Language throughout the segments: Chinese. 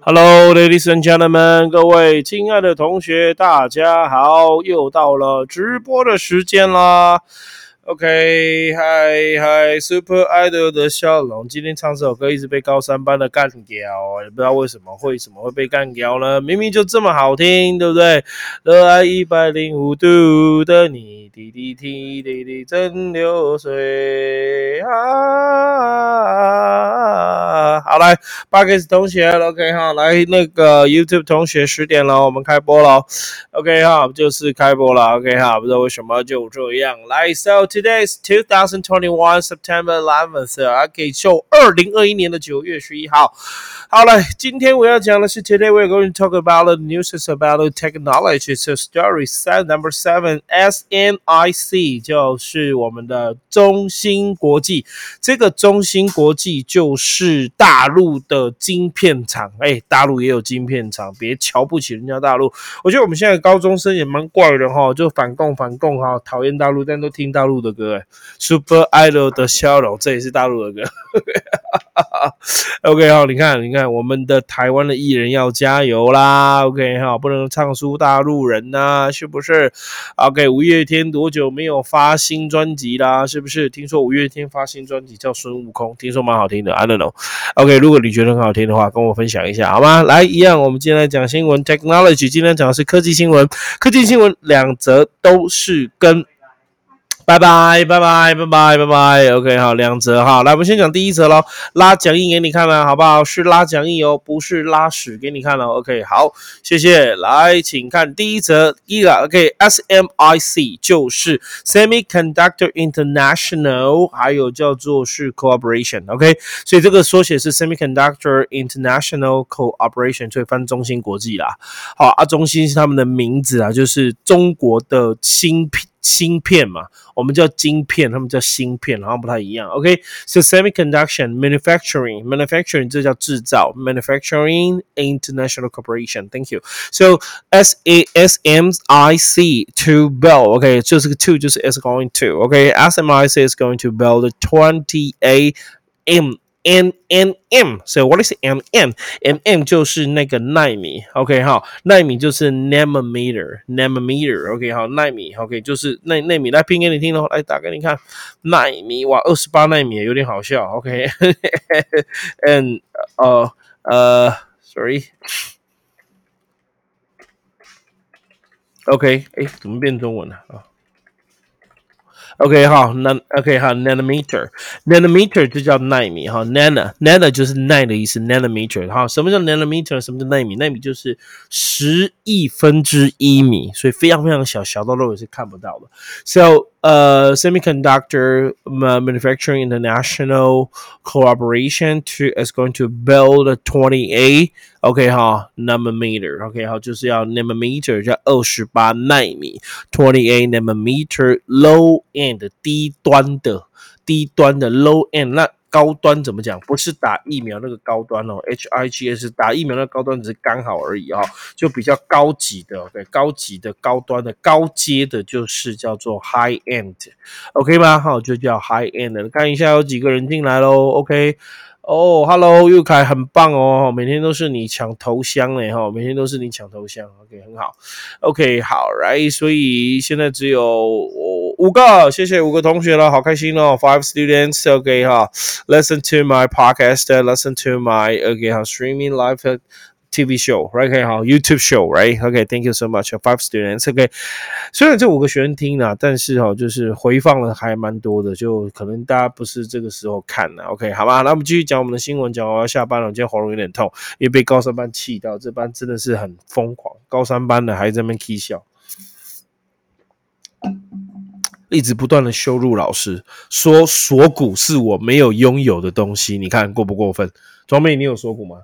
Hello, ladies and gentlemen，各位亲爱的同学，大家好，又到了直播的时间啦。OK，嗨嗨，Super Idol 的笑容，今天唱这首歌一直被高三班的干掉，也不知道为什么，为什么会被干掉呢？明明就这么好听，对不对？热爱一百零五度的你，滴滴滴滴滴真流水啊！好来 b u g s 同学，OK 哈，来那个 YouTube 同学，十点了，我们开播了，OK 哈，就是开播了，OK 哈，不知道为什么就这样，来 So。Today is 2021 September 11th. OK，就二零二一年的九月十一号。好了，今天我要讲的是 Today we're going to talk about the news about technology. So story set number seven, S N I C，就是我们的中芯国际。这个中芯国际就是大大陆的晶片厂。哎，大陆也有晶片厂，别瞧不起人家大陆。我觉得我们现在高中生也蛮怪的哈，就反共反共哈，讨厌大陆，但都听大陆。的歌，Super Idol 的笑容，这也是大陆的歌。OK 好，你看，你看，我们的台湾的艺人要加油啦。OK 哈，不能唱输大陆人呐，是不是？OK，五月天多久没有发新专辑啦？是不是？听说五月天发新专辑叫《孙悟空》，听说蛮好听的。I don't know。OK，如果你觉得很好听的话，跟我分享一下好吗？来，一样，我们今天来讲新闻，Technology，今天讲的是科技新闻，科技新闻两则都是跟。拜拜拜拜拜拜拜拜，OK，好，两则哈，来，我们先讲第一则喽，拉讲义给你看了，好不好？是拉讲义哦，不是拉屎给你看了，OK，好，谢谢，来，请看第一则，一个 OK，SMIC 就是 Semiconductor International，还有叫做是 Cooperation，OK，所以这个缩写是 Semiconductor International Cooperation，所以翻中芯国际啦，好啊，中芯是他们的名字啊，就是中国的芯片。芯片嘛，我们叫晶片，他们叫芯片，好像不太一样。OK，so semiconduction manufacturing manufacturing 这叫制造，manufacturing international corporation。Thank you. So S A S M I C to build. OK，就是个 to 就是 is going to. OK，S M I C is going to build twenty A M N N M，所以 what is M M？M M 就是那个纳米，OK 哈，纳米就是 nanometer，nanometer，OK 好，纳米，OK 就是纳纳米，来拼给你听喽，来打给你看，纳米哇，二十八纳米有点好笑，OK，and 呃呃，sorry，OK，哎，怎么变中文了啊？OK 哈，那 OK 哈，nanometer，nanometer 就叫纳米哈，nana，nana 就是奈的意思，nanometer 哈，什么叫 nanometer？什么叫纳米？纳米就是十亿分之一米，所以非常非常小，小到肉眼是看不到的。So uh, semiconductor manufacturing international cooperation to is going to build a 28 OK 哈 nanometer OK 好就是要 nanometer 叫二十八纳米 twenty-eight nanometer low end 低端的低端的 low end 那 高端怎么讲？不是打疫苗那个高端哦，H I G S 打疫苗那个高端只是刚好而已哦，就比较高级的，OK，高级的高端的高阶的，就是叫做 high end，OK 吗？好，就叫 high end。看一下有几个人进来喽，OK。哦，Hello，玉凯很棒哦，每天都是你抢头香嘞哈，每天都是你抢头香，OK，很好，OK，好，Right，所以现在只有五个，谢谢五个同学了，好开心哦，Five students，OK 哈，Listen to my podcast，Listen to my，OK 哈，Streaming live。TV show, right? OK，哈，YouTube show, right? OK, thank you so much. Five students, OK。虽然这五个学生听了，但是哈，就是回放了还蛮多的，就可能大家不是这个时候看的，OK，好吧？那我们继续讲我们的新闻，讲我要下班了，我今天喉咙有点痛，因为被高三班气到，这班真的是很疯狂，高三班的还在那边 K 笑，一直不断的羞辱老师，说锁骨是我没有拥有的东西，你看过不过分？庄妹，你有锁骨吗？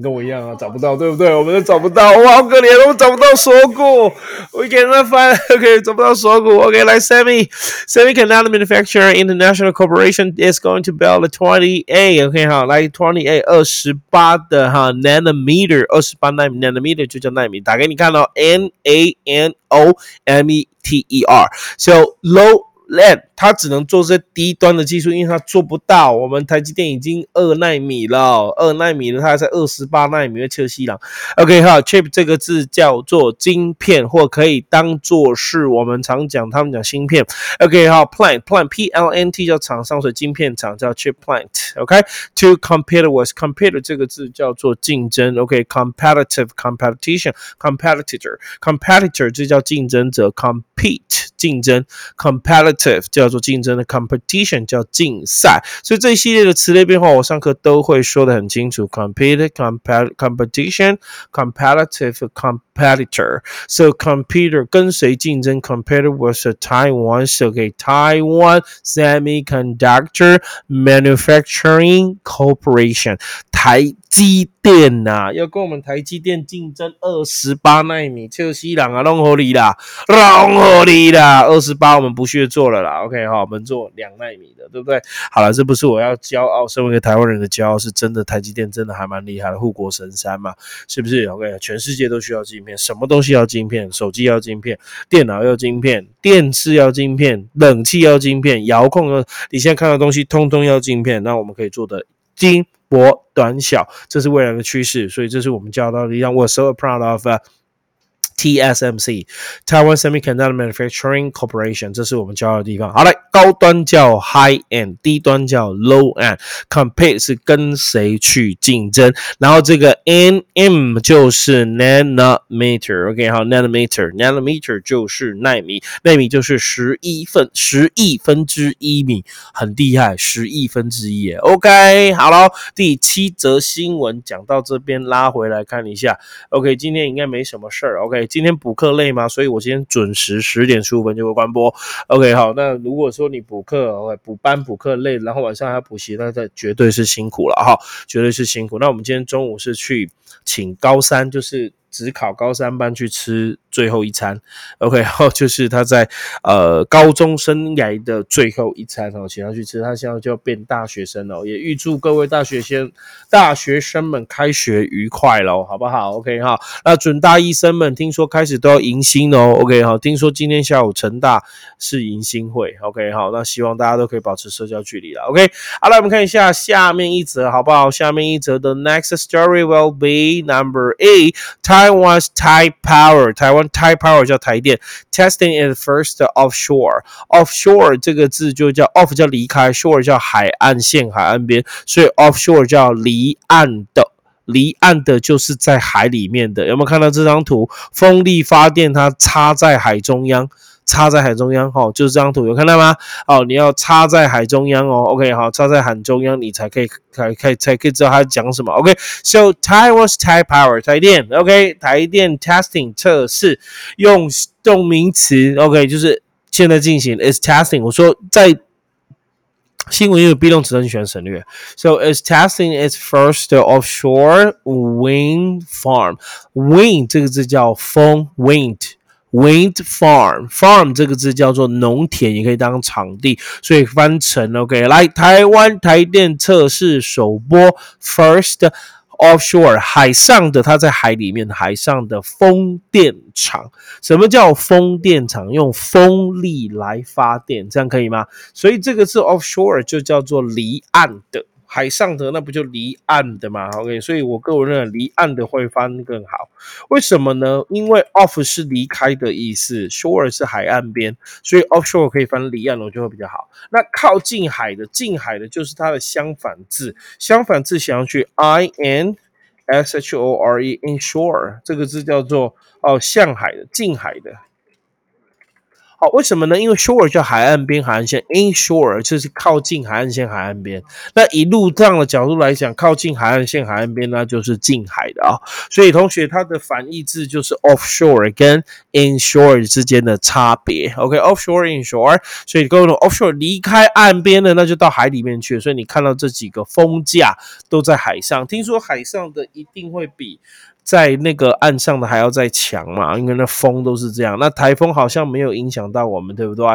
跟我一样啊，找不到，对不对？我们都找不到，哇，好可怜，我们找不到锁骨。We cannot find. OK，找不到锁骨。OK，来，Semi Semiconductor Manufacturer International Corporation is going to build a 28. OK，好，来28二十八的哈 nanometer 二十八纳米 nanometer 就叫纳米，打给你看哦，N A N O M E T E R. So low land 它只能做这低端的技术，因为它做不到。我们台积电已经二纳米了，二纳米了，它还在二十八纳米的切西朗。OK 哈，chip 这个字叫做晶片，或可以当做是我们常讲，他们讲芯片。OK 哈，plant plant P L N T 叫厂商，所以晶片厂叫 chip plant。OK，to compete with compete 这个字叫做竞争。OK，competitive competition competitor competitor 这叫竞争者，compete 竞争，competitive 叫做竞争的，competition 叫竞赛。所以这一系列的词类变化，我上课都会说的很清楚，compete compet competition competitive competitor。So computer 跟谁竞争？Computer was a Taiwan so okay Taiwan Semiconductor Manufacturing Corporation 台积 电呐、啊，要跟我们台积电竞争二十八纳米，切西朗啊，弄合理啦，弄合理啦，二十八我们不屑做了啦，OK 哈，我们做两纳米的，对不对？好了，这不是我要骄傲，身为一个台湾人的骄傲，是真的，台积电真的还蛮厉害的，护国神山嘛，是不是？OK，全世界都需要晶片，什么东西要晶片？手机要晶片，电脑要晶片，电视要晶片，冷气要晶片，遥控要，你现在看到东西通通要晶片，那我们可以做的精。薄短小，这是未来的趋势，所以这是我们教到的，让我 so proud of、uh, TSMC Taiwan Semiconductor Manufacturing Corporation，这是我们教的地方。好嘞，高端叫 high end，低端叫 low end。Compete 是跟谁去竞争，然后这个 nm 就是 nanometer，OK，、好，nanometer，nanometer 就是纳米，纳米就是十一分十亿分之一米，很厉害，十亿分之一。OK，好了，第七则新闻讲到这边，拉回来看一下。OK，今天应该没什么事儿。OK。今天补课累吗？所以我今天准时十点十五分就会关播。OK，好，那如果说你补课、补班、补课累，然后晚上还要补习，那这绝对是辛苦了哈，绝对是辛苦。那我们今天中午是去请高三，就是只考高三班去吃。最后一餐，OK，然后就是他在呃高中生涯的最后一餐哦，请他去吃，他现在就要变大学生了，也预祝各位大学生大学生们开学愉快喽，好不好？OK 哈，那准大医生们听说开始都要迎新哦，OK 哈，听说今天下午成大是迎新会，OK 好，那希望大家都可以保持社交距离了，OK，好来我们看一下下面一则好不好？下面一则的 next story will be number eight, Taiwan's Tide Power，台湾。Tide Power 叫台电，Testing is first offshore。Offshore 这个字就叫 off 叫离开，shore 叫海岸线、海岸边，所以 offshore 叫离岸的。离岸的就是在海里面的。有没有看到这张图？风力发电它插在海中央。插在海中央，哈，就是这张图，有看到吗？哦，你要插在海中央哦，OK，好，插在海中央，你才可以，才可以，才可以知道它讲什么，OK？So Taiwan's Tai Power 台电，OK？台电 testing 测试，用动名词，OK？就是现在进行 is testing。我说在新闻有 be 动词，你喜欢省略。So it's testing its first offshore wind farm。wind 这个字叫风，wind。Wind farm farm 这个字叫做农田，也可以当场地，所以翻成 OK。来，台湾台电测试首播 first offshore 海上的，它在海里面海上的风电场。什么叫风电场？用风力来发电，这样可以吗？所以这个字 offshore 就叫做离岸的。海上的那不就离岸的嘛？OK，所以我个人认为离岸的会翻更好。为什么呢？因为 off 是离开的意思，shore 是海岸边，所以 offshore 可以翻离岸，我就会比较好。那靠近海的，近海的就是它的相反字，相反字想要去 i n s h o r e inshore 这个字叫做哦向海的，近海的。为什么呢？因为 shore 叫海岸边、海岸线，inshore 就是靠近海岸线、海岸边。那以陆上的角度来讲，靠近海岸线、海岸边，那就是近海的啊。所以同学，它的反义字就是 offshore 跟 inshore 之间的差别。OK，offshore、inshore，所以各位 offshore 离开岸边的，那就到海里面去。所以你看到这几个风架都在海上，听说海上的一定会比。在那个岸上的还要再强嘛，因为那风都是这样。那台风好像没有影响到我们，对不对？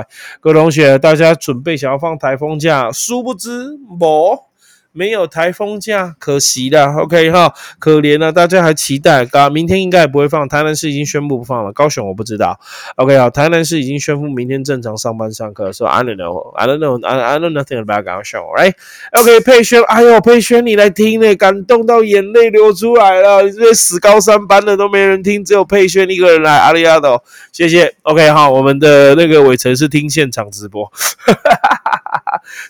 各位同学，大家准备想要放台风假，殊不知某没有台风假，可惜了。OK 哈，可怜了，大家还期待。刚明天应该也不会放，台南市已经宣布不放了。高雄我不知道。OK 好，台南市已经宣布明天正常上班上课。So I don't know, I don't know, I I know nothing about 高雄，Right？OK 佩轩，哎呦佩轩你来听呢，感动到眼泪流出来了。你这些死高三班的都没人听，只有佩轩一个人来。阿里阿斗，谢谢。OK 哈，我们的那个伟成是听现场直播。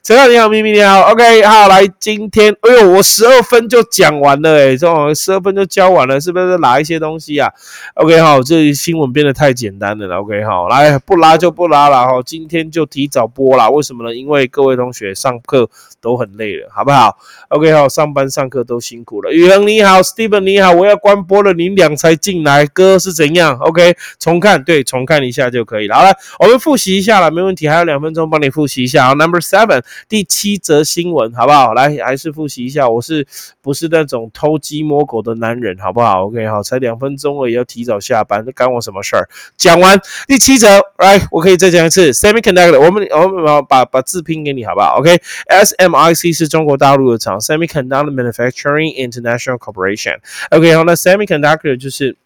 陈亮你好，咪咪你好，OK，好，来今天，哎呦，我十二分就讲完了，哎，这种十二分就教完了，是不是拉一些东西啊？OK，好，这新闻变得太简单了，OK，好，来不拉就不拉了，哈，今天就提早播了，为什么呢？因为各位同学上课都很累了，好不好？OK，好，上班上课都辛苦了。宇恒你好，Steven 你好，我要关播了，你俩才进来，哥是怎样？OK，重看，对，重看一下就可以了。好了，我们复习一下了，没问题，还有两分钟帮你复习一下。好，Number Seven。第七则新闻，好不好？来，还是复习一下，我是不是那种偷鸡摸狗的男人，好不好？OK，好，才两分钟而已，要提早下班，这干我什么事儿？讲完第七则，来，我可以再讲一次。Semiconductor，我们我们把把字拼给你，好不好？OK，SMIC 是中国大陆的厂，Semiconductor Manufacturing International Corporation。OK，好，那 Semiconductor 就是。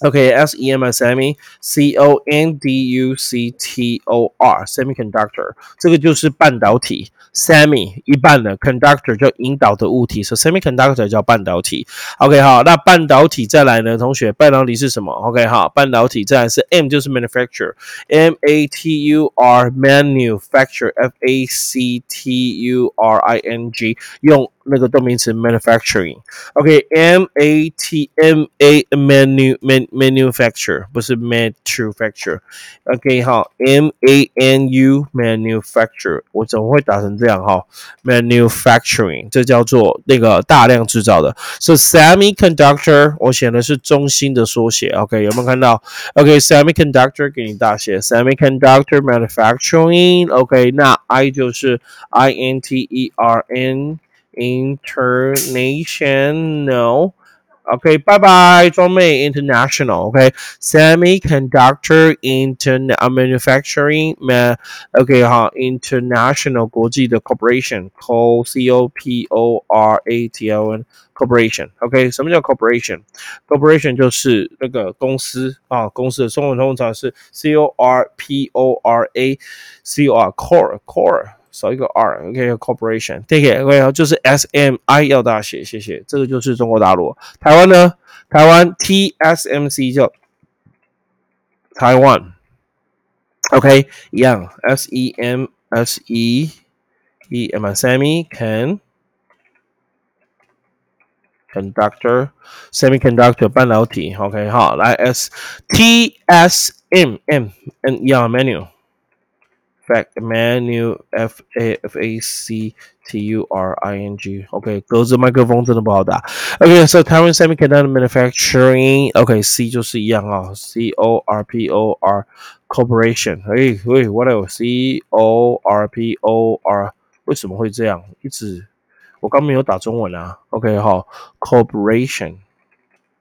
OK, S E M S M E C O N D U C T O R semiconductor 这个就是半导体，semi 一半的 conductor 叫引导的物体，所以 semiconductor 叫半导体。OK 好，那半导体再来呢？同学，半导体是什么？OK 好，半导体再来是 M 就是 manufacture，M A T U R manufacture，F A C T U R I N G 用。 那个动名词 manufacturing，OK，M A T M A manu man manufacture 不是 manufacture，OK 哈，M A N U manufacture 我怎么会打成这样哈？manufacturing 这叫做那个大量制造的，是 semiconductor 我写的是中心的缩写，OK 有没有看到？OK semiconductor 给你大写，semiconductor manufacturing，OK 那 I 就是 I N T E R N。international. Okay, bye bye. 中美 international. Okay, semiconductor internet uh, manufacturing. Okay, 哈，international 国际的 corporation. Co C O P O R A T O N corporation. OK，什么叫 corporation？corporation 就是那个公司啊，公司的中文通常是 C O R P O R A C O R core core。 少一个 R，OK，corporation，take it，OK，就是 S M I 要大写，谢谢。这个就是中国大陆，台湾呢？台湾 T S M C 叫台湾，OK，一样，S E M S E E M S M E can conductor，semiconductor 半导体，OK，好，来 S T S M M，and 一样 menu。fact menu f a f a c t u r i n g OK，格子麦克风真的不好打。OK，so、okay, Taiwan Semiconductor Manufacturing OK，C 就是一样啊、哦、，C O R P O R Corporation。哎喂，what else？C O R P O R 为什么会这样？一直我刚没有打中文啊。OK，好，Corporation。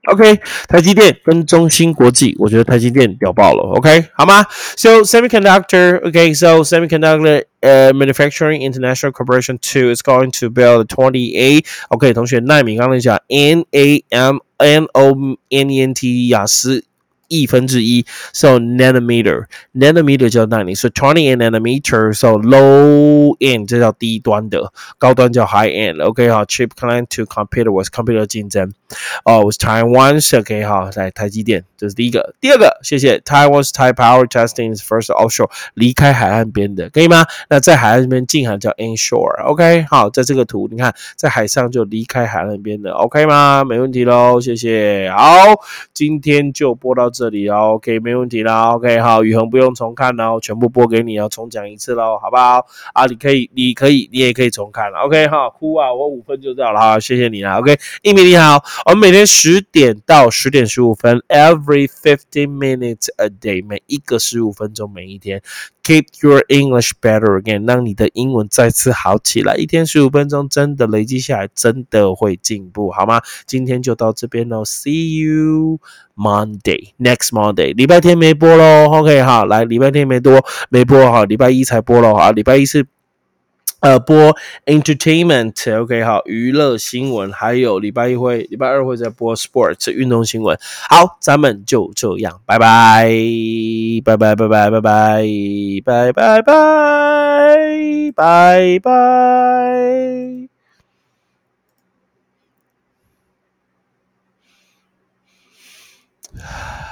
OK，台积电跟中芯国际，我觉得台积电屌爆了。OK，好吗？So semiconductor，OK，so semiconductor uh, manufacturing international corporation two is going to build twenty eight，OK，同学，纳米刚才讲 N A M N O N E N T 雅思亿分之一，so nanometer，nanometer 叫纳米，so twenty nanometer，so low end 这叫低端的，高端叫 high end，OK 哈，chip client to computer was computer 竞争，哦，with Taiwan 是 OK 哈，在台积电，这是第一个，第二个，谢谢，Taiwan's Thai power testing is first offshore，离开海岸边的，可以吗？那在海岸边近海叫 inshore，OK 好，在这个图你看，在海上就离开海岸边的，OK 吗？没问题喽，谢谢，好，今天就播到这。这里哦，OK，没问题啦，OK，好，宇恒不用重看哦，全部播给你哦，重讲一次喽，好不好？啊，你可以，你可以，你也可以重看，OK，好，哭啊，我五分就到了，好，谢谢你啦，OK，一米你好，我们每天十点到十点十五分，every fifteen minutes a day，每一个十五分钟，每一天。Keep your English better again，让你的英文再次好起来。一天十五分钟，真的累积下来，真的会进步，好吗？今天就到这边喽，See you Monday next monday 礼拜天没播咯。Ok 哈来礼拜天没多没播哈礼拜一才播咯。好礼拜一是呃播 entertainment ok 好娱乐新闻还有礼拜一会礼拜二会再播 sports 运动新闻。好咱们就这样拜拜。拜拜拜拜拜拜。拜拜拜拜。拜